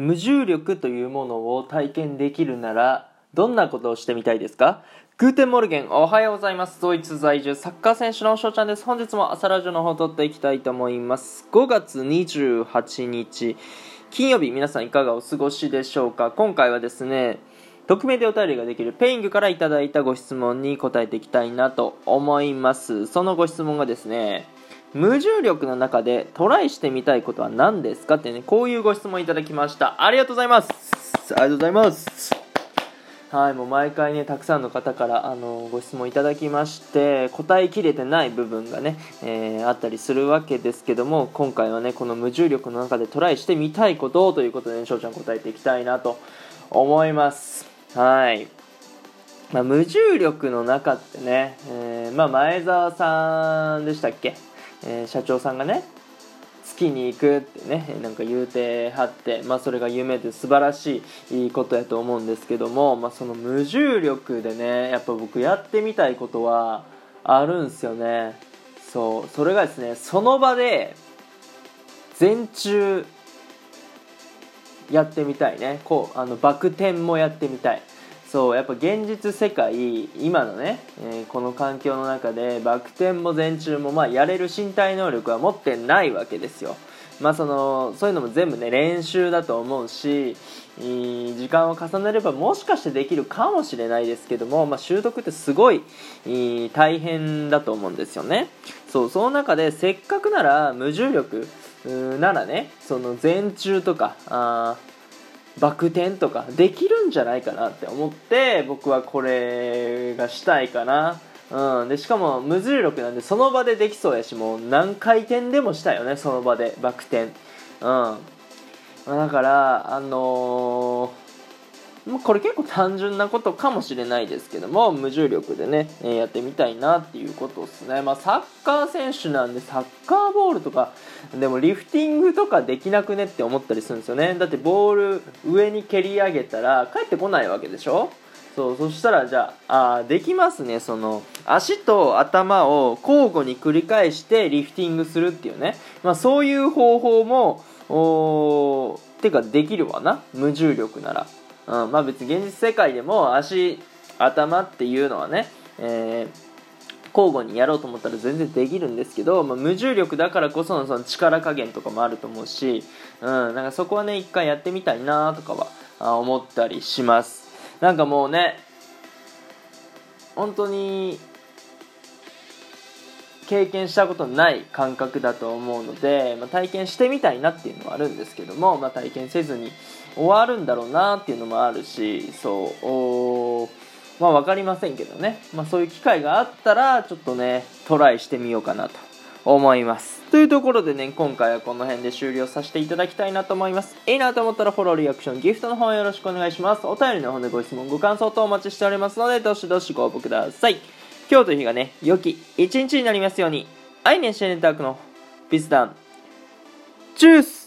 無重力というものを体験できるならどんなことをしてみたいですか？ Guten Morgen おはようございます。ドイツ在住サッカー選手の翔ちゃんです。本日も朝ラジオの方を撮っていきたいと思います。5月28日金曜日皆さんいかがお過ごしでしょうか？今回はですね匿名でお便りができる Peing からいただいたご質問に答えていきたいなと思います。そのご質問がですね無重力の中でトライしてみたいことは何ですかってね、こういうご質問いただきました。ありがとうございます。ありがとうございます。はい、もう毎回ね、たくさんの方から、あのご質問いただきまして、答えきれてない部分がね、えー、あったりするわけですけども、今回はね、この無重力の中でトライしてみたいことということで、ね、翔ちゃん答えていきたいなと思います。はい。まあ、無重力の中ってね、えー、まあ、前澤さんでしたっけ？えー、社長さんがね月に行くってねなんか言うてはって、まあ、それが夢で素晴らしいことやと思うんですけども、まあ、その無重力でねやっぱ僕やってみたいことはあるんすよね。そうそれがですねその場で全中やってみたいね。こうあのバク転もやってみたい。そうやっぱ現実世界今のね、えー、この環境の中でバク転も前中もまあやれる身体能力は持ってないわけですよ。まあそのそういうのも全部ね練習だと思うし時間を重ねればもしかしてできるかもしれないですけども、まあ、習得ってすごい大変だと思うんですよね。そうその中でせっかくなら無重力ならねその前中とかあバク転とかできるんじゃないかなって思って僕はこれがしたいかな。うん、でしかも無重力なんでその場でできそうやしもう何回転でもしたよねその場でバク転。うん。だからあのー、これ結構単純なことかもしれないですけども無重力でね、えやってみたいなっていうことですね。まあサッカー選手なんでサッカーボールとかでもリフティングとかできなくねって思ったりするんですよね。だってボール上に蹴り上げたら帰ってこないわけでしょ？そうそしたらじゃああできますね。その足と頭を交互に繰り返してリフティングするっていうね、まあ、そういう方法もおてかできるわな。無重力なら、うんまあ、別に現実世界でも足頭っていうのはね、えー交互にやろうと思ったら全然できるんですけど、まあ、無重力だからこそのその力加減とかもあると思うし、うん、なんかそこはね一回やってみたいなとかは思ったりします。なんかもうね本当に経験したことない感覚だと思うので、まあ、体験してみたいなっていうのはあるんですけども、まあ、体験せずに終わるんだろうなっていうのもあるしそうまあ分かりませんけどね、まあ、そういう機会があったらちょっとねトライしてみようかなと思います。というところでね今回はこの辺で終了させていただきたいなと思います。いいなと思ったらフォローリアクションギフトの方よろしくお願いします。お便りの方でご質問ご感想等お待ちしておりますのでどしどしご応募ください。今日という日がね良き一日になりますように。アイネンシェネタークのビスダン。チュース。